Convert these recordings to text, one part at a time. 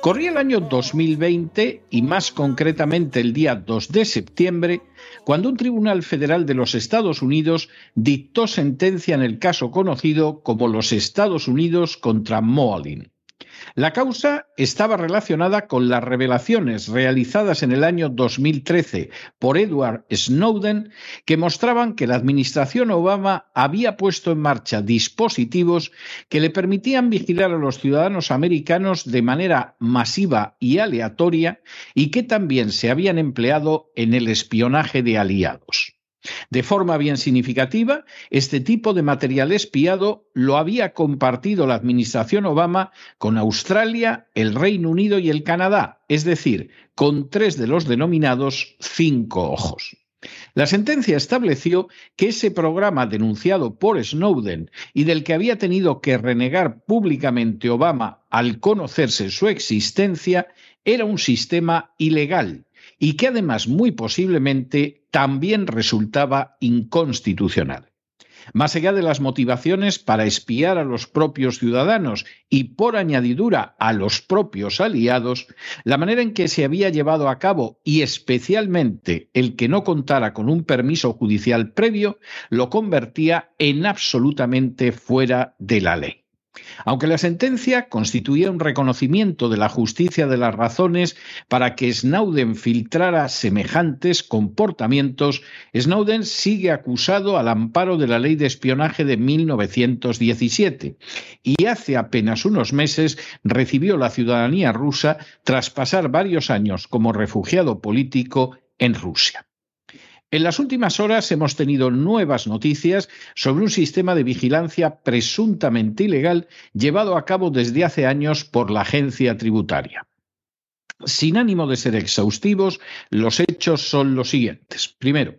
Corría el año 2020 y más concretamente el día 2 de septiembre, cuando un tribunal federal de los Estados Unidos dictó sentencia en el caso conocido como los Estados Unidos contra Moalin. La causa estaba relacionada con las revelaciones realizadas en el año 2013 por Edward Snowden que mostraban que la administración Obama había puesto en marcha dispositivos que le permitían vigilar a los ciudadanos americanos de manera masiva y aleatoria y que también se habían empleado en el espionaje de aliados. De forma bien significativa, este tipo de material espiado lo había compartido la administración Obama con Australia, el Reino Unido y el Canadá, es decir, con tres de los denominados cinco ojos. La sentencia estableció que ese programa denunciado por Snowden y del que había tenido que renegar públicamente Obama al conocerse su existencia era un sistema ilegal y que además muy posiblemente también resultaba inconstitucional. Más allá de las motivaciones para espiar a los propios ciudadanos y por añadidura a los propios aliados, la manera en que se había llevado a cabo y especialmente el que no contara con un permiso judicial previo lo convertía en absolutamente fuera de la ley. Aunque la sentencia constituía un reconocimiento de la justicia de las razones para que Snowden filtrara semejantes comportamientos, Snowden sigue acusado al amparo de la ley de espionaje de 1917 y hace apenas unos meses recibió la ciudadanía rusa tras pasar varios años como refugiado político en Rusia. En las últimas horas hemos tenido nuevas noticias sobre un sistema de vigilancia presuntamente ilegal llevado a cabo desde hace años por la agencia tributaria. Sin ánimo de ser exhaustivos, los hechos son los siguientes. Primero,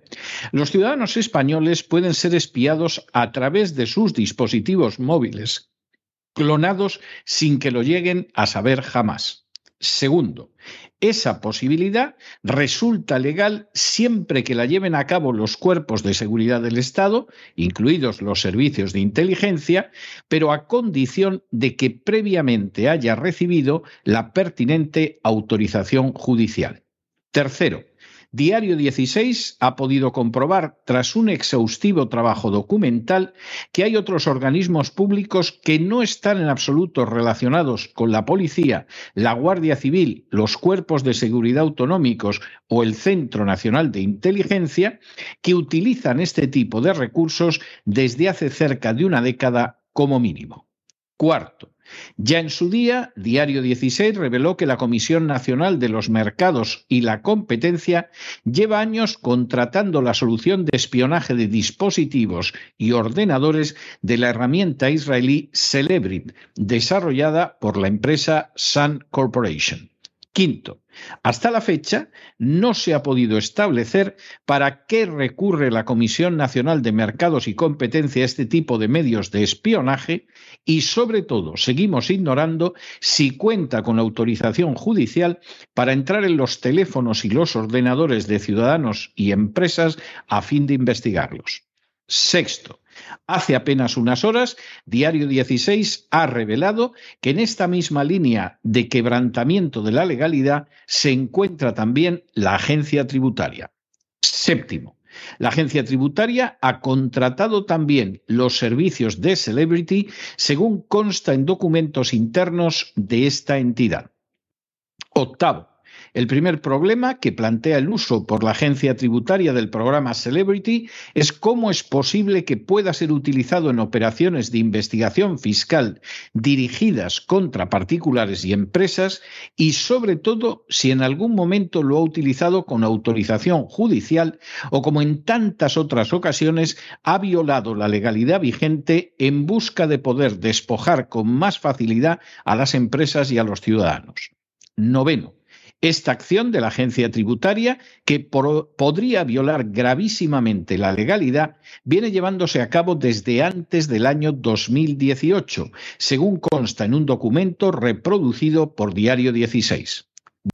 los ciudadanos españoles pueden ser espiados a través de sus dispositivos móviles, clonados sin que lo lleguen a saber jamás. Segundo, esa posibilidad resulta legal siempre que la lleven a cabo los cuerpos de seguridad del Estado, incluidos los servicios de inteligencia, pero a condición de que previamente haya recibido la pertinente autorización judicial. Tercero, Diario 16 ha podido comprobar, tras un exhaustivo trabajo documental, que hay otros organismos públicos que no están en absoluto relacionados con la policía, la Guardia Civil, los cuerpos de seguridad autonómicos o el Centro Nacional de Inteligencia, que utilizan este tipo de recursos desde hace cerca de una década como mínimo. Cuarto, ya en su día, Diario 16 reveló que la Comisión Nacional de los Mercados y la Competencia lleva años contratando la solución de espionaje de dispositivos y ordenadores de la herramienta israelí Celebrit, desarrollada por la empresa Sun Corporation. Quinto, hasta la fecha no se ha podido establecer para qué recurre la Comisión Nacional de Mercados y Competencia a este tipo de medios de espionaje y, sobre todo, seguimos ignorando si cuenta con autorización judicial para entrar en los teléfonos y los ordenadores de ciudadanos y empresas a fin de investigarlos. Sexto, Hace apenas unas horas, Diario 16 ha revelado que en esta misma línea de quebrantamiento de la legalidad se encuentra también la agencia tributaria. Séptimo, la agencia tributaria ha contratado también los servicios de Celebrity, según consta en documentos internos de esta entidad. Octavo, el primer problema que plantea el uso por la agencia tributaria del programa Celebrity es cómo es posible que pueda ser utilizado en operaciones de investigación fiscal dirigidas contra particulares y empresas y sobre todo si en algún momento lo ha utilizado con autorización judicial o como en tantas otras ocasiones ha violado la legalidad vigente en busca de poder despojar con más facilidad a las empresas y a los ciudadanos. Noveno esta acción de la agencia tributaria, que podría violar gravísimamente la legalidad, viene llevándose a cabo desde antes del año 2018, según consta en un documento reproducido por Diario 16.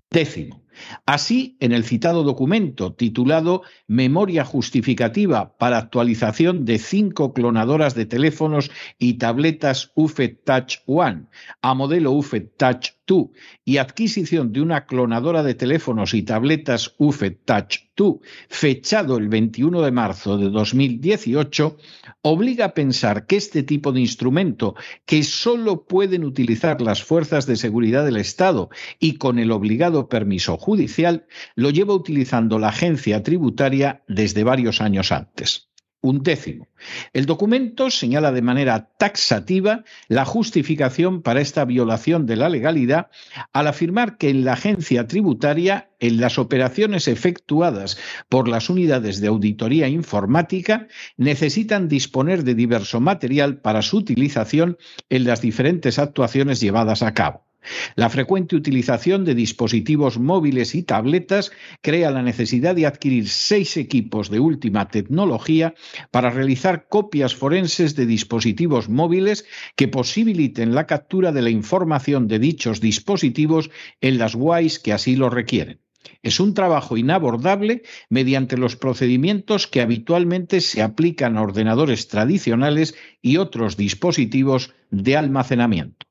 Décimo. Así, en el citado documento titulado Memoria justificativa para actualización de cinco clonadoras de teléfonos y tabletas UFED Touch One a modelo UFED Touch 2 y adquisición de una clonadora de teléfonos y tabletas UFED Touch 2 fechado el 21 de marzo de 2018, obliga a pensar que este tipo de instrumento, que solo pueden utilizar las fuerzas de seguridad del Estado y con el obligado permiso judicial, lo lleva utilizando la agencia tributaria desde varios años antes. Un décimo. El documento señala de manera taxativa la justificación para esta violación de la legalidad al afirmar que en la agencia tributaria, en las operaciones efectuadas por las unidades de auditoría informática, necesitan disponer de diverso material para su utilización en las diferentes actuaciones llevadas a cabo. La frecuente utilización de dispositivos móviles y tabletas crea la necesidad de adquirir seis equipos de última tecnología para realizar copias forenses de dispositivos móviles que posibiliten la captura de la información de dichos dispositivos en las WAIs que así lo requieren. Es un trabajo inabordable mediante los procedimientos que habitualmente se aplican a ordenadores tradicionales y otros dispositivos de almacenamiento.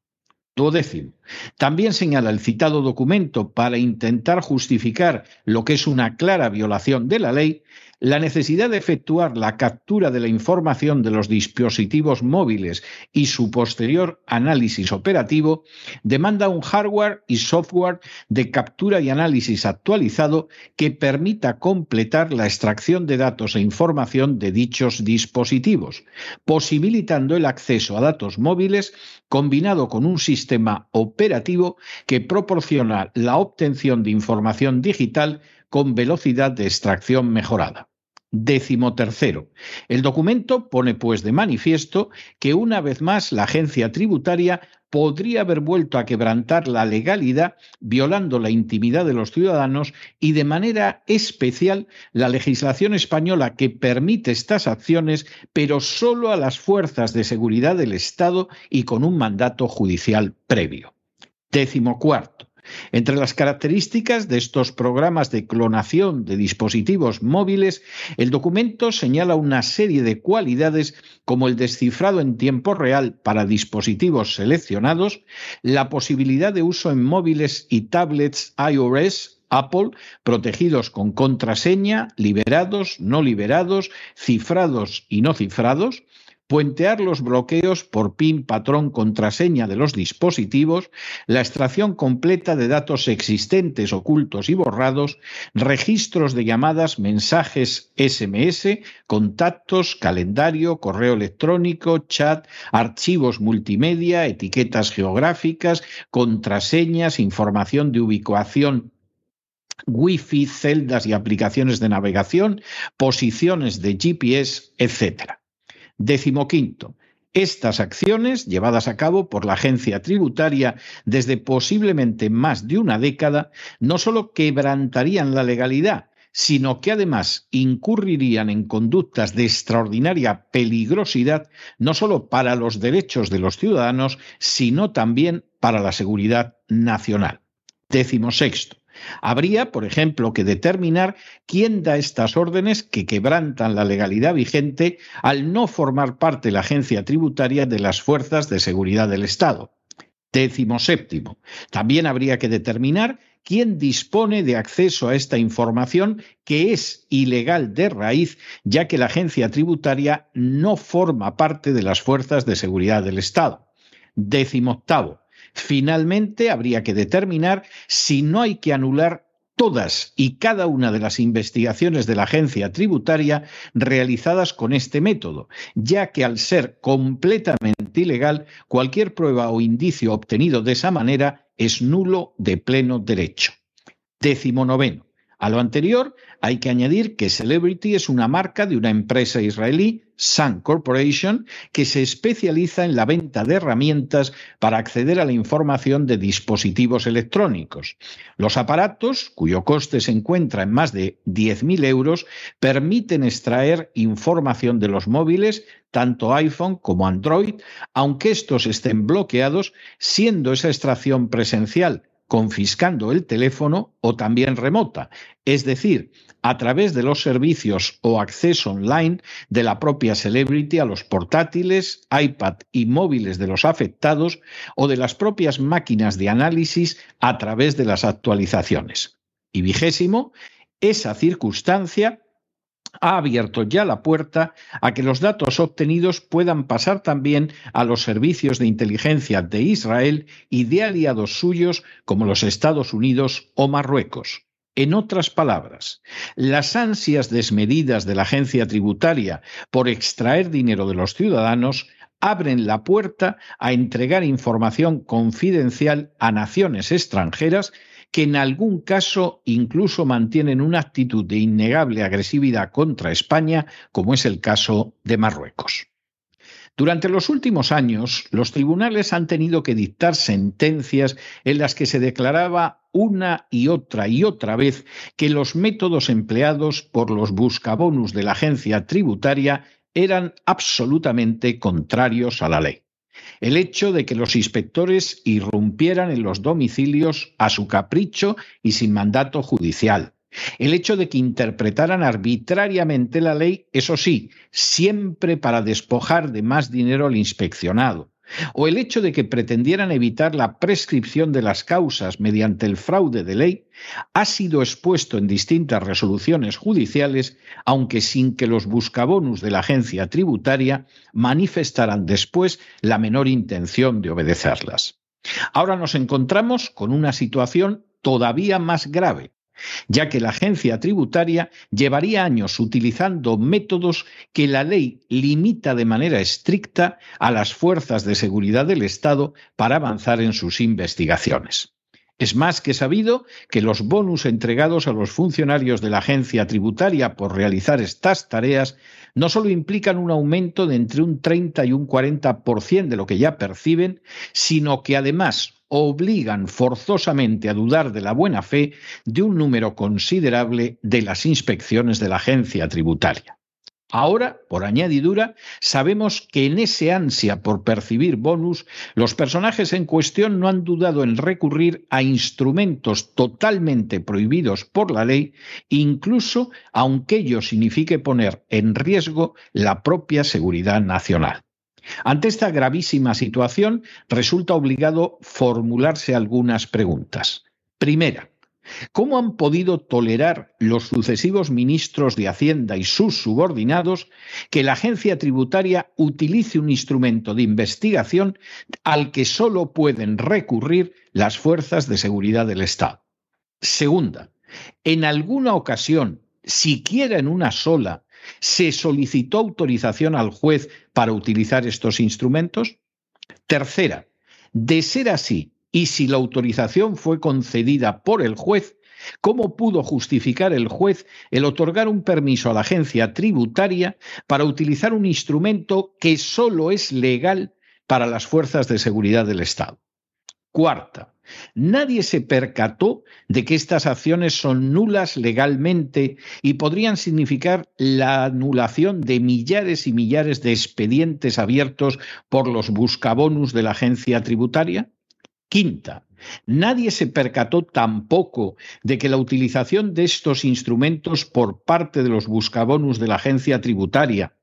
Duodécimo. También señala el citado documento para intentar justificar lo que es una clara violación de la ley, la necesidad de efectuar la captura de la información de los dispositivos móviles y su posterior análisis operativo demanda un hardware y software de captura y análisis actualizado que permita completar la extracción de datos e información de dichos dispositivos, posibilitando el acceso a datos móviles combinado con un sistema operativo que proporciona la obtención de información digital con velocidad de extracción mejorada. Décimo tercero. El documento pone pues de manifiesto que una vez más la agencia tributaria podría haber vuelto a quebrantar la legalidad violando la intimidad de los ciudadanos y de manera especial la legislación española que permite estas acciones, pero solo a las fuerzas de seguridad del Estado y con un mandato judicial previo. Décimo cuarto. Entre las características de estos programas de clonación de dispositivos móviles, el documento señala una serie de cualidades como el descifrado en tiempo real para dispositivos seleccionados, la posibilidad de uso en móviles y tablets iOS Apple, protegidos con contraseña, liberados, no liberados, cifrados y no cifrados, puentear los bloqueos por PIN, patrón, contraseña de los dispositivos, la extracción completa de datos existentes, ocultos y borrados, registros de llamadas, mensajes SMS, contactos, calendario, correo electrónico, chat, archivos multimedia, etiquetas geográficas, contraseñas, información de ubicación Wi-Fi, celdas y aplicaciones de navegación, posiciones de GPS, etc. Décimo quinto, Estas acciones, llevadas a cabo por la agencia tributaria desde posiblemente más de una década, no solo quebrantarían la legalidad, sino que además incurrirían en conductas de extraordinaria peligrosidad, no solo para los derechos de los ciudadanos, sino también para la seguridad nacional. Décimo sexto. Habría, por ejemplo, que determinar quién da estas órdenes que quebrantan la legalidad vigente al no formar parte la agencia tributaria de las fuerzas de seguridad del Estado. Décimo séptimo. También habría que determinar quién dispone de acceso a esta información que es ilegal de raíz, ya que la agencia tributaria no forma parte de las fuerzas de seguridad del Estado. Décimo octavo. Finalmente, habría que determinar si no hay que anular todas y cada una de las investigaciones de la agencia tributaria realizadas con este método, ya que al ser completamente ilegal, cualquier prueba o indicio obtenido de esa manera es nulo de pleno derecho. Décimo noveno. A lo anterior hay que añadir que Celebrity es una marca de una empresa israelí, Sun Corporation, que se especializa en la venta de herramientas para acceder a la información de dispositivos electrónicos. Los aparatos, cuyo coste se encuentra en más de 10.000 euros, permiten extraer información de los móviles, tanto iPhone como Android, aunque estos estén bloqueados, siendo esa extracción presencial confiscando el teléfono o también remota, es decir, a través de los servicios o acceso online de la propia Celebrity a los portátiles, iPad y móviles de los afectados o de las propias máquinas de análisis a través de las actualizaciones. Y vigésimo, esa circunstancia ha abierto ya la puerta a que los datos obtenidos puedan pasar también a los servicios de inteligencia de Israel y de aliados suyos como los Estados Unidos o Marruecos. En otras palabras, las ansias desmedidas de la agencia tributaria por extraer dinero de los ciudadanos abren la puerta a entregar información confidencial a naciones extranjeras que en algún caso incluso mantienen una actitud de innegable agresividad contra España, como es el caso de Marruecos. Durante los últimos años, los tribunales han tenido que dictar sentencias en las que se declaraba una y otra y otra vez que los métodos empleados por los buscabonus de la agencia tributaria eran absolutamente contrarios a la ley el hecho de que los inspectores irrumpieran en los domicilios a su capricho y sin mandato judicial, el hecho de que interpretaran arbitrariamente la ley, eso sí, siempre para despojar de más dinero al inspeccionado, o el hecho de que pretendieran evitar la prescripción de las causas mediante el fraude de ley, ha sido expuesto en distintas resoluciones judiciales, aunque sin que los buscabonus de la agencia tributaria manifestaran después la menor intención de obedecerlas. Ahora nos encontramos con una situación todavía más grave, ya que la agencia tributaria llevaría años utilizando métodos que la ley limita de manera estricta a las fuerzas de seguridad del Estado para avanzar en sus investigaciones. Es más que sabido que los bonus entregados a los funcionarios de la agencia tributaria por realizar estas tareas no solo implican un aumento de entre un 30 y un 40% de lo que ya perciben, sino que además obligan forzosamente a dudar de la buena fe de un número considerable de las inspecciones de la agencia tributaria. Ahora, por añadidura, sabemos que en ese ansia por percibir bonus, los personajes en cuestión no han dudado en recurrir a instrumentos totalmente prohibidos por la ley, incluso aunque ello signifique poner en riesgo la propia seguridad nacional. Ante esta gravísima situación, resulta obligado formularse algunas preguntas. Primera, ¿cómo han podido tolerar los sucesivos ministros de Hacienda y sus subordinados que la agencia tributaria utilice un instrumento de investigación al que solo pueden recurrir las fuerzas de seguridad del Estado? Segunda, ¿en alguna ocasión, siquiera en una sola, ¿Se solicitó autorización al juez para utilizar estos instrumentos? Tercera, de ser así, y si la autorización fue concedida por el juez, ¿Cómo pudo justificar el juez el otorgar un permiso a la agencia tributaria para utilizar un instrumento que solo es legal para las fuerzas de seguridad del Estado? Cuarta, nadie se percató de que estas acciones son nulas legalmente y podrían significar la anulación de millares y millares de expedientes abiertos por los buscabonus de la agencia tributaria. Quinta, nadie se percató tampoco de que la utilización de estos instrumentos por parte de los buscabonus de la agencia tributaria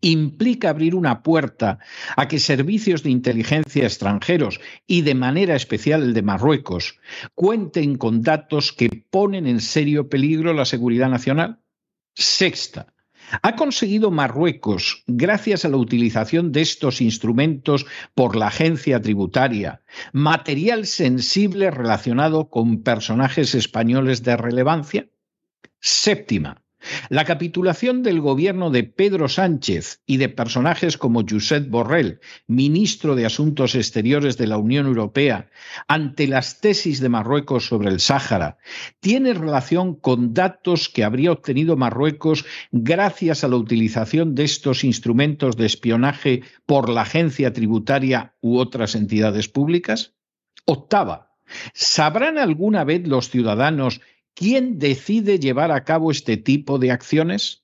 implica abrir una puerta a que servicios de inteligencia extranjeros y de manera especial el de Marruecos cuenten con datos que ponen en serio peligro la seguridad nacional? Sexta, ¿Ha conseguido Marruecos, gracias a la utilización de estos instrumentos por la agencia tributaria, material sensible relacionado con personajes españoles de relevancia? Séptima, la capitulación del gobierno de Pedro Sánchez y de personajes como Josep Borrell, ministro de Asuntos Exteriores de la Unión Europea, ante las tesis de Marruecos sobre el Sáhara, tiene relación con datos que habría obtenido Marruecos gracias a la utilización de estos instrumentos de espionaje por la agencia tributaria u otras entidades públicas? Octava, ¿sabrán alguna vez los ciudadanos ¿Quién decide llevar a cabo este tipo de acciones?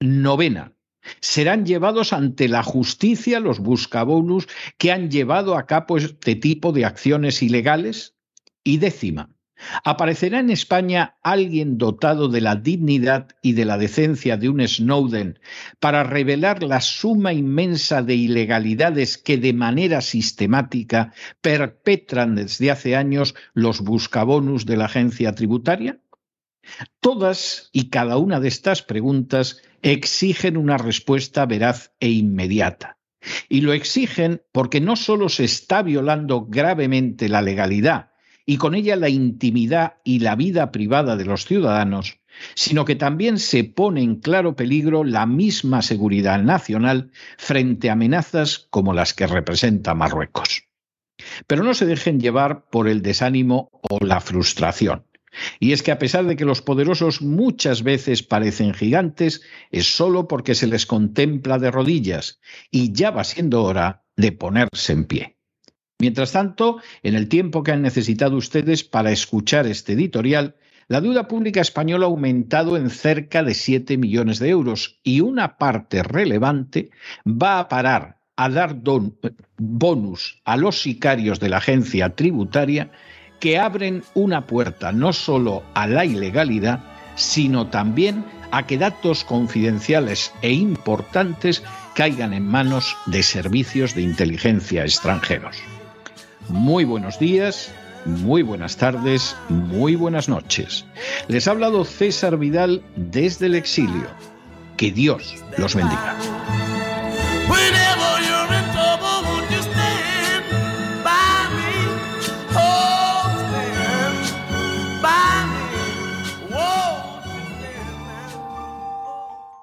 Novena. Serán llevados ante la justicia los buscabonus que han llevado a cabo este tipo de acciones ilegales. Y décima. ¿Aparecerá en España alguien dotado de la dignidad y de la decencia de un Snowden para revelar la suma inmensa de ilegalidades que de manera sistemática perpetran desde hace años los buscabonus de la agencia tributaria? Todas y cada una de estas preguntas exigen una respuesta veraz e inmediata. Y lo exigen porque no solo se está violando gravemente la legalidad y con ella la intimidad y la vida privada de los ciudadanos, sino que también se pone en claro peligro la misma seguridad nacional frente a amenazas como las que representa Marruecos. Pero no se dejen llevar por el desánimo o la frustración. Y es que a pesar de que los poderosos muchas veces parecen gigantes, es solo porque se les contempla de rodillas y ya va siendo hora de ponerse en pie. Mientras tanto, en el tiempo que han necesitado ustedes para escuchar este editorial, la deuda pública española ha aumentado en cerca de 7 millones de euros y una parte relevante va a parar a dar bonus a los sicarios de la agencia tributaria que abren una puerta no solo a la ilegalidad, sino también a que datos confidenciales e importantes caigan en manos de servicios de inteligencia extranjeros. Muy buenos días, muy buenas tardes, muy buenas noches. Les ha hablado César Vidal desde el exilio. Que Dios los bendiga.